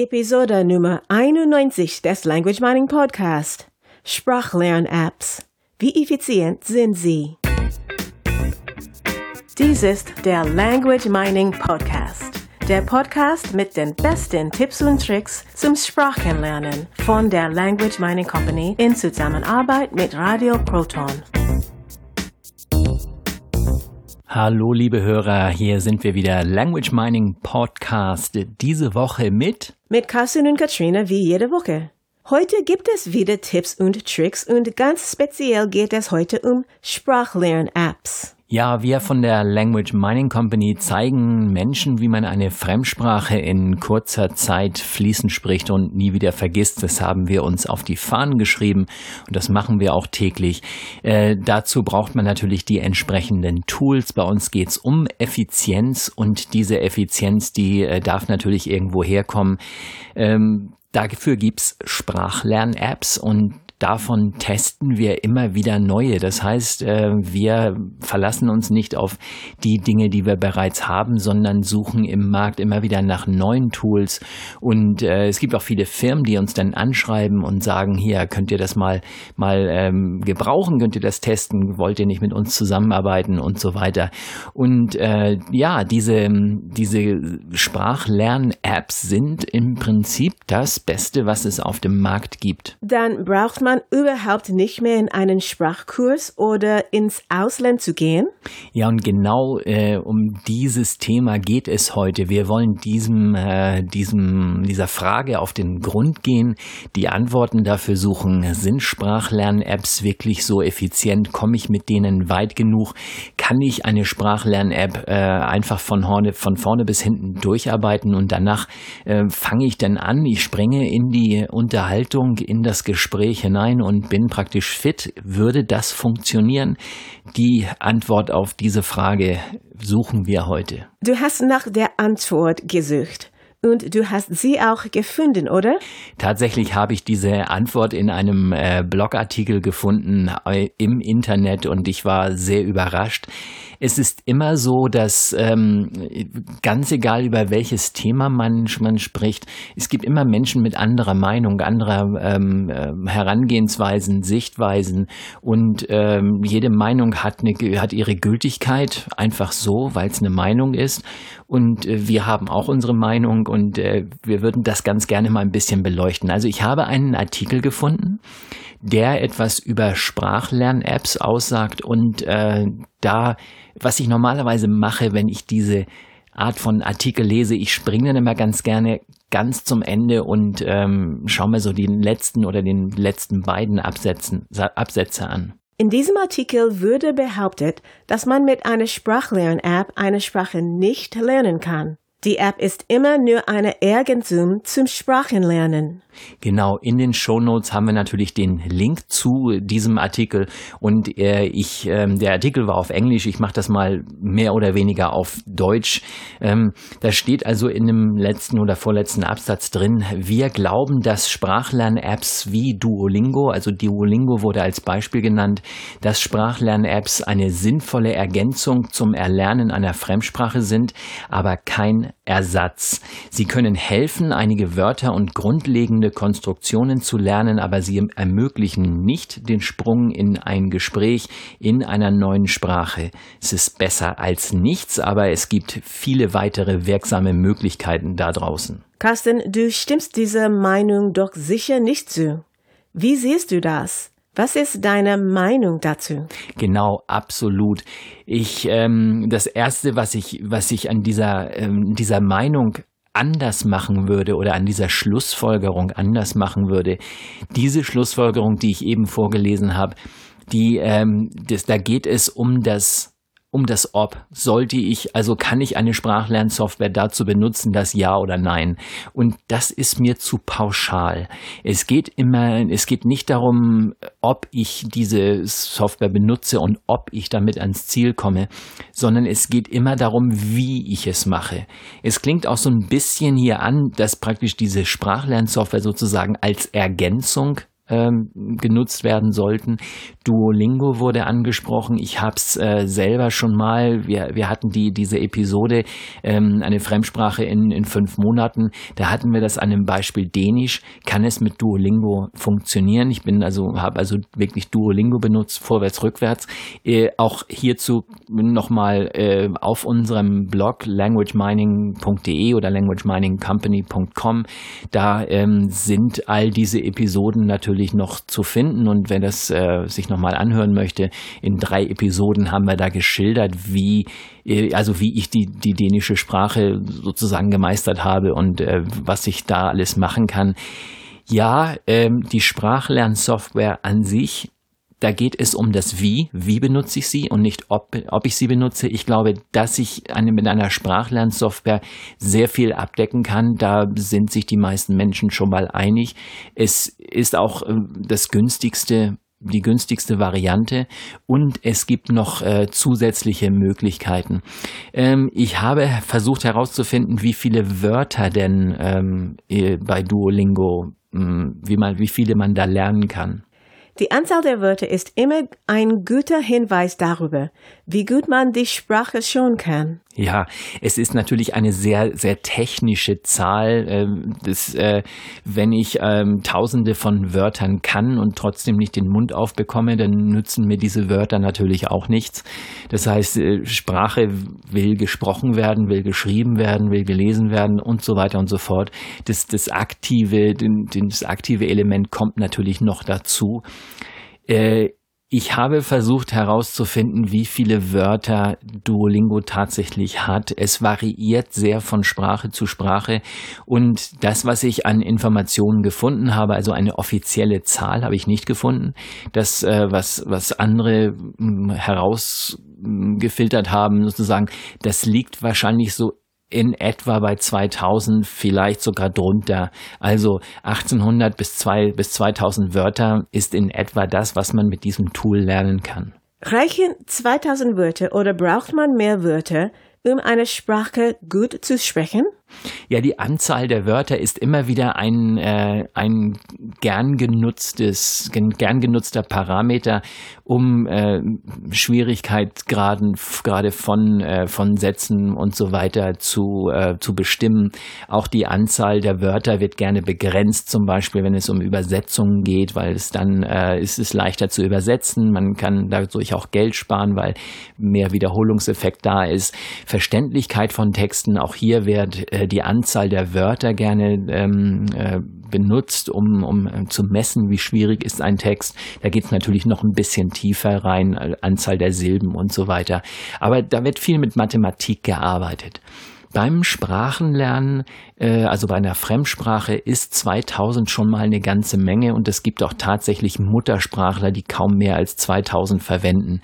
Episode Nummer 91 des Language Mining Podcast. Sprachlern-Apps. Wie effizient sind sie? Dies ist der Language Mining Podcast. Der Podcast mit den besten Tipps und Tricks zum Sprachenlernen von der Language Mining Company in Zusammenarbeit mit Radio Proton. Hallo liebe Hörer, hier sind wir wieder Language Mining Podcast. Diese Woche mit mit Carsten und Katrina wie jede Woche. Heute gibt es wieder Tipps und Tricks und ganz speziell geht es heute um Sprachlern-Apps. Ja, wir von der Language Mining Company zeigen Menschen, wie man eine Fremdsprache in kurzer Zeit fließend spricht und nie wieder vergisst. Das haben wir uns auf die Fahnen geschrieben und das machen wir auch täglich. Äh, dazu braucht man natürlich die entsprechenden Tools. Bei uns geht's um Effizienz und diese Effizienz, die äh, darf natürlich irgendwo herkommen. Ähm, Dafür gibt's Sprachlern-Apps und davon testen wir immer wieder neue. Das heißt, äh, wir verlassen uns nicht auf die Dinge, die wir bereits haben, sondern suchen im Markt immer wieder nach neuen Tools. Und äh, es gibt auch viele Firmen, die uns dann anschreiben und sagen, hier könnt ihr das mal mal ähm, gebrauchen, könnt ihr das testen, wollt ihr nicht mit uns zusammenarbeiten und so weiter. Und äh, ja, diese diese Sprachlern-Apps sind im Prinzip das Beste, was es auf dem Markt gibt. Dann braucht man man überhaupt nicht mehr in einen Sprachkurs oder ins Ausland zu gehen? Ja, und genau äh, um dieses Thema geht es heute. Wir wollen diesem, äh, diesem, dieser Frage auf den Grund gehen, die Antworten dafür suchen. Sind Sprachlern-Apps wirklich so effizient? Komme ich mit denen weit genug? Kann ich eine Sprachlern-App äh, einfach von, vorne, von vorne bis hinten durcharbeiten und danach äh, fange ich dann an, ich springe in die Unterhaltung, in das Gespräch hinein? Hinein und bin praktisch fit. Würde das funktionieren? Die Antwort auf diese Frage suchen wir heute. Du hast nach der Antwort gesucht. Und du hast sie auch gefunden, oder? Tatsächlich habe ich diese Antwort in einem äh, Blogartikel gefunden äh, im Internet und ich war sehr überrascht. Es ist immer so, dass ähm, ganz egal über welches Thema man, man spricht, es gibt immer Menschen mit anderer Meinung, anderer ähm, äh, Herangehensweisen, Sichtweisen und ähm, jede Meinung hat, eine, hat ihre Gültigkeit einfach so, weil es eine Meinung ist und äh, wir haben auch unsere Meinung und äh, wir würden das ganz gerne mal ein bisschen beleuchten. Also ich habe einen Artikel gefunden, der etwas über Sprachlern-Apps aussagt und äh, da, was ich normalerweise mache, wenn ich diese Art von Artikel lese, ich springe dann immer ganz gerne ganz zum Ende und ähm, schaue mir so den letzten oder den letzten beiden Absätzen, Absätze an. In diesem Artikel würde behauptet, dass man mit einer Sprachlern-App eine Sprache nicht lernen kann. Die App ist immer nur eine Ergänzung zum Sprachenlernen. Genau, in den Show Notes haben wir natürlich den Link zu diesem Artikel und äh, ich, ähm, der Artikel war auf Englisch, ich mache das mal mehr oder weniger auf Deutsch. Ähm, da steht also in dem letzten oder vorletzten Absatz drin, wir glauben, dass Sprachlern-Apps wie Duolingo, also Duolingo wurde als Beispiel genannt, dass Sprachlern-Apps eine sinnvolle Ergänzung zum Erlernen einer Fremdsprache sind, aber kein Ersatz. Sie können helfen, einige Wörter und grundlegende Konstruktionen zu lernen, aber sie ermöglichen nicht den Sprung in ein Gespräch in einer neuen Sprache. Es ist besser als nichts, aber es gibt viele weitere wirksame Möglichkeiten da draußen. Carsten, du stimmst dieser Meinung doch sicher nicht zu. Wie siehst du das? Was ist deine Meinung dazu? Genau, absolut. Ich ähm, das erste, was ich was ich an dieser ähm, dieser Meinung anders machen würde oder an dieser Schlussfolgerung anders machen würde, diese Schlussfolgerung, die ich eben vorgelesen habe, die ähm, das, da geht es um das um das Ob. Sollte ich, also kann ich eine Sprachlernsoftware dazu benutzen, das Ja oder Nein? Und das ist mir zu pauschal. Es geht immer, es geht nicht darum, ob ich diese Software benutze und ob ich damit ans Ziel komme, sondern es geht immer darum, wie ich es mache. Es klingt auch so ein bisschen hier an, dass praktisch diese Sprachlernsoftware sozusagen als Ergänzung ähm, genutzt werden sollten. Duolingo wurde angesprochen. Ich habe es äh, selber schon mal. Wir, wir hatten die diese Episode ähm, eine Fremdsprache in, in fünf Monaten. Da hatten wir das an einem Beispiel Dänisch. Kann es mit Duolingo funktionieren? Ich bin also habe also wirklich Duolingo benutzt, vorwärts rückwärts. Äh, auch hierzu nochmal äh, auf unserem Blog languagemining.de oder languageminingcompany.com. Da ähm, sind all diese Episoden natürlich noch zu finden und wenn das äh, sich nochmal anhören möchte, in drei Episoden haben wir da geschildert, wie äh, also wie ich die die dänische Sprache sozusagen gemeistert habe und äh, was ich da alles machen kann. Ja, ähm, die Sprachlernsoftware an sich da geht es um das Wie. Wie benutze ich sie und nicht ob, ob ich sie benutze. Ich glaube, dass ich eine, mit einer Sprachlernsoftware sehr viel abdecken kann. Da sind sich die meisten Menschen schon mal einig. Es ist auch äh, das günstigste die günstigste Variante und es gibt noch äh, zusätzliche Möglichkeiten. Ähm, ich habe versucht herauszufinden, wie viele Wörter denn ähm, äh, bei Duolingo, hm, wie man, wie viele man da lernen kann. Die Anzahl der Wörter ist immer ein guter Hinweis darüber, wie gut man die Sprache schon kann. Ja, es ist natürlich eine sehr, sehr technische Zahl. Ähm, das, äh, wenn ich ähm, tausende von Wörtern kann und trotzdem nicht den Mund aufbekomme, dann nützen mir diese Wörter natürlich auch nichts. Das heißt, äh, Sprache will gesprochen werden, will geschrieben werden, will gelesen werden und so weiter und so fort. Das, das aktive, das aktive Element kommt natürlich noch dazu. Ich habe versucht herauszufinden, wie viele Wörter Duolingo tatsächlich hat. Es variiert sehr von Sprache zu Sprache und das, was ich an Informationen gefunden habe, also eine offizielle Zahl, habe ich nicht gefunden. Das, äh, was, was andere hm, herausgefiltert haben, sozusagen, das liegt wahrscheinlich so in etwa bei 2000, vielleicht sogar drunter. Also 1800 bis, zwei, bis 2000 Wörter ist in etwa das, was man mit diesem Tool lernen kann. Reichen 2000 Wörter oder braucht man mehr Wörter, um eine Sprache gut zu sprechen? Ja, die Anzahl der Wörter ist immer wieder ein, äh, ein gern genutztes, gern genutzter Parameter, um äh, Schwierigkeitsgraden gerade von, äh, von Sätzen und so weiter zu, äh, zu bestimmen. Auch die Anzahl der Wörter wird gerne begrenzt, zum Beispiel wenn es um Übersetzungen geht, weil es dann äh, ist es leichter zu übersetzen. Man kann dadurch auch Geld sparen, weil mehr Wiederholungseffekt da ist. Verständlichkeit von Texten, auch hier wird äh, die Anzahl der Wörter gerne ähm, äh, benutzt, um, um äh, zu messen, wie schwierig ist ein Text. Da geht es natürlich noch ein bisschen tiefer rein, äh, Anzahl der Silben und so weiter. Aber da wird viel mit Mathematik gearbeitet. Beim Sprachenlernen, äh, also bei einer Fremdsprache, ist 2000 schon mal eine ganze Menge und es gibt auch tatsächlich Muttersprachler, die kaum mehr als 2000 verwenden.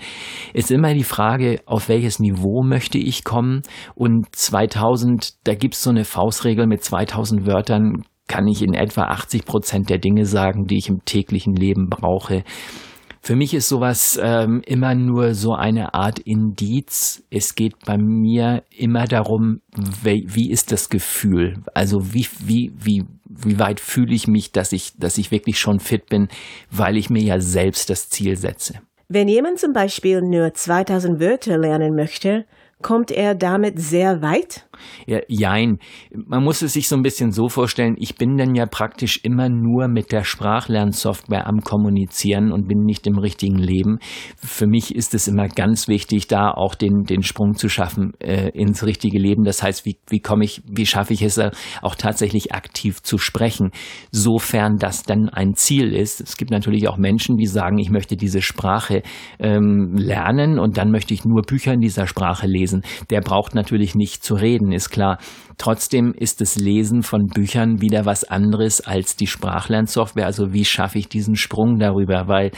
Ist immer die Frage, auf welches Niveau möchte ich kommen und 2000, da gibt es so eine Faustregel mit 2000 Wörtern, kann ich in etwa 80 Prozent der Dinge sagen, die ich im täglichen Leben brauche. Für mich ist sowas ähm, immer nur so eine Art Indiz. Es geht bei mir immer darum, wie, wie ist das Gefühl? Also wie, wie, wie, wie weit fühle ich mich, dass ich, dass ich wirklich schon fit bin, weil ich mir ja selbst das Ziel setze. Wenn jemand zum Beispiel nur 2000 Wörter lernen möchte, kommt er damit sehr weit? Ja, jein. Man muss es sich so ein bisschen so vorstellen, ich bin dann ja praktisch immer nur mit der Sprachlernsoftware am Kommunizieren und bin nicht im richtigen Leben. Für mich ist es immer ganz wichtig, da auch den, den Sprung zu schaffen äh, ins richtige Leben. Das heißt, wie, wie komme ich, wie schaffe ich es auch tatsächlich aktiv zu sprechen, sofern das dann ein Ziel ist. Es gibt natürlich auch Menschen, die sagen, ich möchte diese Sprache ähm, lernen und dann möchte ich nur Bücher in dieser Sprache lesen. Der braucht natürlich nicht zu reden reden, ist klar. Trotzdem ist das Lesen von Büchern wieder was anderes als die Sprachlernsoftware. Also wie schaffe ich diesen Sprung darüber? Weil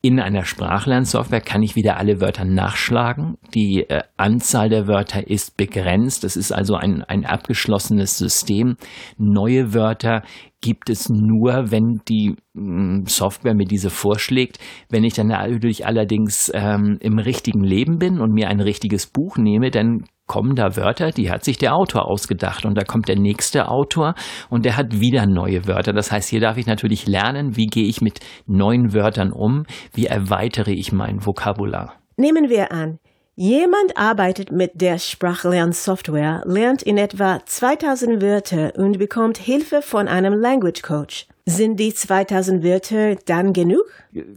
in einer Sprachlernsoftware kann ich wieder alle Wörter nachschlagen. Die äh, Anzahl der Wörter ist begrenzt. Das ist also ein, ein abgeschlossenes System. Neue Wörter gibt es nur, wenn die mh, mm, Software mir diese vorschlägt. Wenn ich dann natürlich allerdings ähm, im richtigen Leben bin und mir ein richtiges Buch nehme, dann kommen da Wörter, die hat sich der Autor ausgedacht und da kommt der nächste Autor und der hat wieder neue Wörter. Das heißt, hier darf ich natürlich lernen, wie gehe ich mit neuen Wörtern um, wie erweitere ich mein Vokabular. Nehmen wir an, Jemand arbeitet mit der Sprachlernsoftware, lernt in etwa 2000 Wörter und bekommt Hilfe von einem Language Coach. Sind die 2000 Wörter dann genug?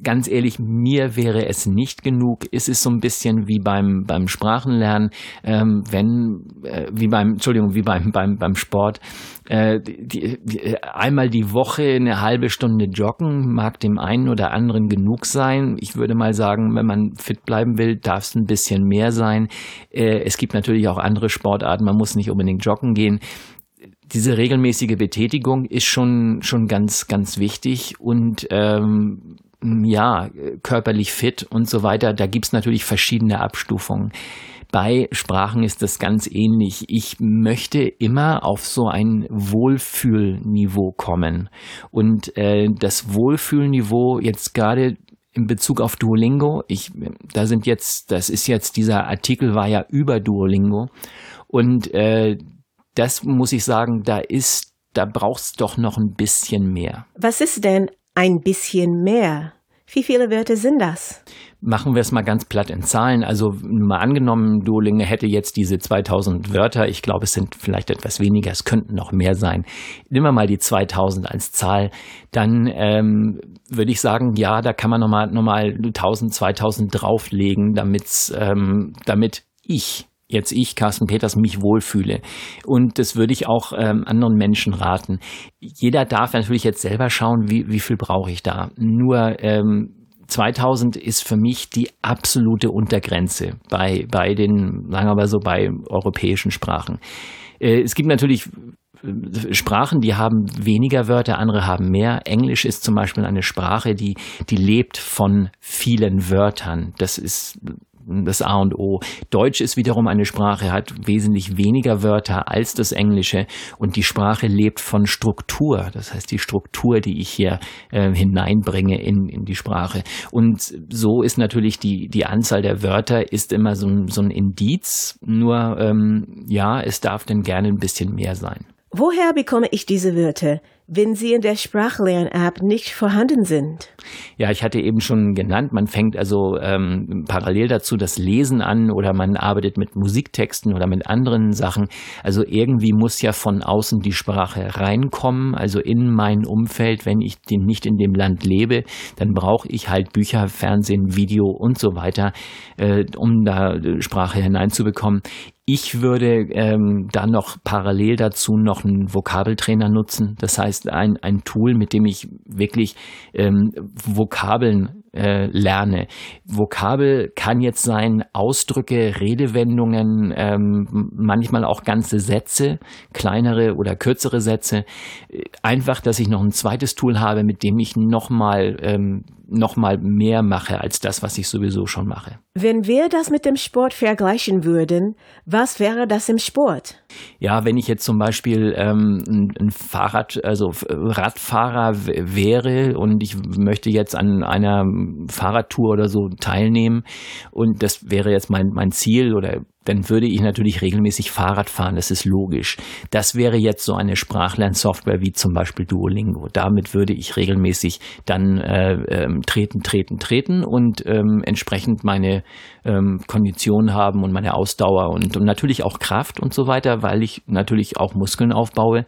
Ganz ehrlich, mir wäre es nicht genug. Es ist so ein bisschen wie beim, beim Sprachenlernen, ähm, wenn, äh, wie beim, Entschuldigung, wie beim, beim, beim Sport. Äh, die, die, einmal die Woche eine halbe Stunde joggen mag dem einen oder anderen genug sein. Ich würde mal sagen, wenn man fit bleiben will, darf es ein bisschen mehr sein. Äh, es gibt natürlich auch andere Sportarten. Man muss nicht unbedingt joggen gehen diese regelmäßige Betätigung ist schon, schon ganz, ganz wichtig und ähm, ja, körperlich fit und so weiter. Da gibt's natürlich verschiedene Abstufungen. Bei Sprachen ist das ganz ähnlich. Ich möchte immer auf so ein Wohlfühlniveau kommen. Und äh, das Wohlfühlniveau jetzt gerade in Bezug auf Duolingo, ich, da sind jetzt, das ist jetzt, dieser Artikel war ja über Duolingo. Und äh, das muss ich sagen, da ist, da braucht's doch noch ein bisschen mehr. Was ist denn ein bisschen mehr? Wie viele Wörter sind das? Machen wir es mal ganz platt in Zahlen. Also mal angenommen, Duolingo hätte jetzt diese 2000 Wörter. Ich glaube, es sind vielleicht etwas weniger. Es könnten noch mehr sein. Nehmen wir mal die 2000 als Zahl. Dann ähm, würde ich sagen, ja, da kann man nochmal noch mal 1000, 2000 drauflegen, damit's, ähm, damit ich jetzt ich, Carsten Peters, mich wohlfühle. Und das würde ich auch ähm, anderen Menschen raten. Jeder darf natürlich jetzt selber schauen, wie, wie viel brauche ich da. Nur ähm, 2000 ist für mich die absolute Untergrenze bei, bei den, sagen wir mal so, bei europäischen Sprachen. Äh, es gibt natürlich äh, Sprachen, die haben weniger Wörter, andere haben mehr. Englisch ist zum Beispiel eine Sprache, die, die lebt von vielen Wörtern. Das ist das A und O. Deutsch ist wiederum eine Sprache, hat wesentlich weniger Wörter als das Englische und die Sprache lebt von Struktur. Das heißt, die Struktur, die ich hier äh, hineinbringe in, in die Sprache. Und so ist natürlich die, die Anzahl der Wörter ist immer so ein, so ein Indiz. Nur, ähm, ja, es darf denn gerne ein bisschen mehr sein. Woher bekomme ich diese Wörter? Wenn sie in der Sprachlern-App nicht vorhanden sind? Ja, ich hatte eben schon genannt, man fängt also ähm, parallel dazu das Lesen an oder man arbeitet mit Musiktexten oder mit anderen Sachen. Also irgendwie muss ja von außen die Sprache reinkommen, also in mein Umfeld. Wenn ich nicht in dem Land lebe, dann brauche ich halt Bücher, Fernsehen, Video und so weiter, äh, um da Sprache hineinzubekommen. Ich würde ähm, dann noch parallel dazu noch einen Vokabeltrainer nutzen. Das heißt, ein, ein Tool, mit dem ich wirklich ähm, Vokabeln äh, lerne. Vokabel kann jetzt sein Ausdrücke, Redewendungen, ähm, manchmal auch ganze Sätze, kleinere oder kürzere Sätze. Einfach, dass ich noch ein zweites Tool habe, mit dem ich nochmal ähm, noch mal mehr mache als das, was ich sowieso schon mache. Wenn wir das mit dem Sport vergleichen würden, was wäre das im Sport? Ja, wenn ich jetzt zum Beispiel ähm, ein Fahrrad, also Radfahrer wäre und ich möchte jetzt an einer Fahrradtour oder so teilnehmen und das wäre jetzt mein, mein Ziel oder dann würde ich natürlich regelmäßig Fahrrad fahren, das ist logisch. Das wäre jetzt so eine Sprachlernsoftware wie zum Beispiel Duolingo. Damit würde ich regelmäßig dann äh, ähm, treten, treten, treten und ähm, entsprechend meine ähm, Kondition haben und meine Ausdauer und, und natürlich auch Kraft und so weiter, weil ich natürlich auch Muskeln aufbaue.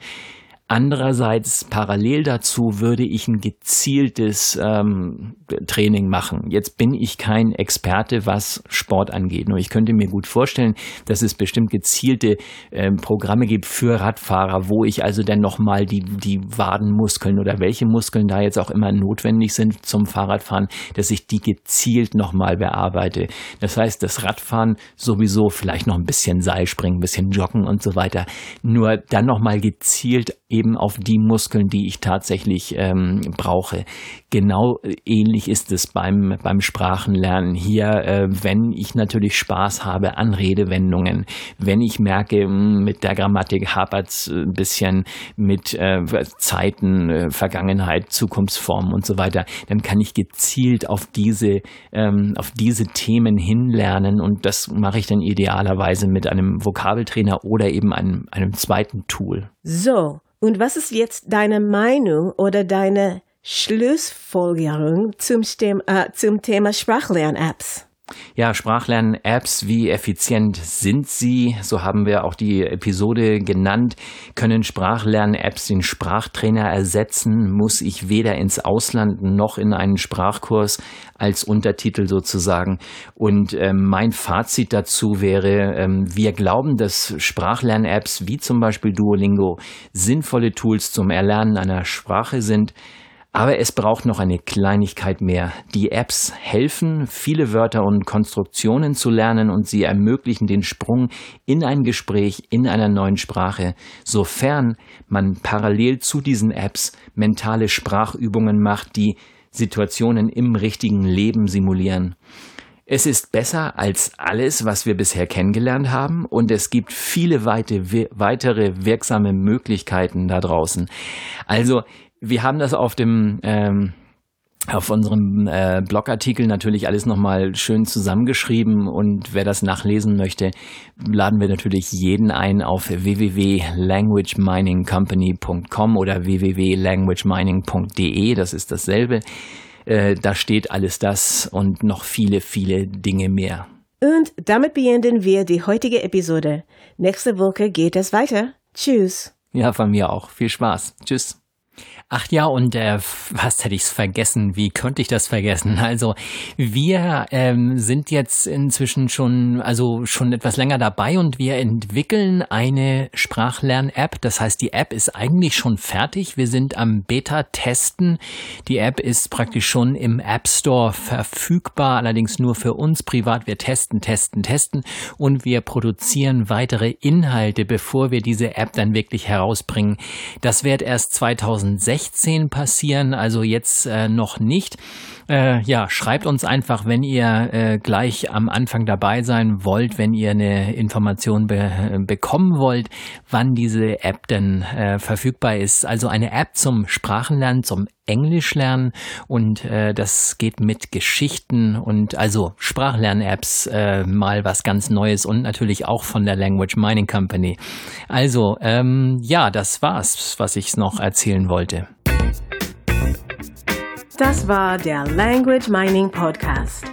Andererseits parallel dazu würde ich ein gezieltes ähm, Training machen. Jetzt bin ich kein Experte, was Sport angeht. Nur ich könnte mir gut vorstellen, dass es bestimmt gezielte ähm, Programme gibt für Radfahrer, wo ich also dann nochmal die, die Wadenmuskeln oder welche Muskeln da jetzt auch immer notwendig sind zum Fahrradfahren, dass ich die gezielt nochmal bearbeite. Das heißt, das Radfahren sowieso vielleicht noch ein bisschen Seilspringen, ein bisschen Joggen und so weiter. Nur dann nochmal gezielt eben auf die Muskeln, die ich tatsächlich ähm, brauche. Genau äh, ähnlich ist es beim, beim Sprachenlernen hier, äh, wenn ich natürlich Spaß habe an Redewendungen, wenn ich merke, hm, mit der Grammatik hapert es ein bisschen mit äh, Zeiten, äh, Vergangenheit, Zukunftsformen und so weiter, dann kann ich gezielt auf diese, ähm, auf diese Themen hinlernen und das mache ich dann idealerweise mit einem Vokabeltrainer oder eben einem, einem zweiten Tool. So, und was ist jetzt deine Meinung oder deine Schlussfolgerung zum, äh, zum Thema Sprachlern-Apps? Ja, Sprachlern-Apps, wie effizient sind sie? So haben wir auch die Episode genannt. Können Sprachlern-Apps den Sprachtrainer ersetzen? Muss ich weder ins Ausland noch in einen Sprachkurs als Untertitel sozusagen? Und äh, mein Fazit dazu wäre, äh, wir glauben, dass Sprachlern-Apps wie zum Beispiel Duolingo sinnvolle Tools zum Erlernen einer Sprache sind. Aber es braucht noch eine Kleinigkeit mehr. Die Apps helfen, viele Wörter und Konstruktionen zu lernen und sie ermöglichen den Sprung in ein Gespräch in einer neuen Sprache, sofern man parallel zu diesen Apps mentale Sprachübungen macht, die Situationen im richtigen Leben simulieren. Es ist besser als alles, was wir bisher kennengelernt haben und es gibt viele weite, weitere wirksame Möglichkeiten da draußen. Also wir haben das auf dem ähm, auf unserem äh, Blogartikel natürlich alles nochmal schön zusammengeschrieben und wer das nachlesen möchte, laden wir natürlich jeden ein auf www.languageminingcompany.com oder www.languagemining.de, das ist dasselbe. Äh, da steht alles das und noch viele, viele Dinge mehr. Und damit beenden wir die heutige Episode. Nächste Woche geht es weiter. Tschüss. Ja, von mir auch. Viel Spaß. Tschüss. Ach ja, und äh, fast hätte ich es vergessen. Wie könnte ich das vergessen? Also wir ähm, sind jetzt inzwischen schon, also schon etwas länger dabei und wir entwickeln eine Sprachlern-App. Das heißt, die App ist eigentlich schon fertig. Wir sind am Beta-Testen. Die App ist praktisch schon im App Store verfügbar, allerdings nur für uns privat. Wir testen, testen, testen und wir produzieren weitere Inhalte, bevor wir diese App dann wirklich herausbringen. Das wird erst 2016 2016 passieren, also jetzt äh, noch nicht. Äh, ja, schreibt uns einfach, wenn ihr äh, gleich am Anfang dabei sein wollt, wenn ihr eine Information be bekommen wollt, wann diese App denn äh, verfügbar ist. Also eine App zum Sprachenlernen, zum Englisch lernen und äh, das geht mit Geschichten und also Sprachlern-Apps äh, mal was ganz Neues und natürlich auch von der Language Mining Company. Also ähm, ja, das war's, was ich noch erzählen wollte. Das war der Language Mining Podcast.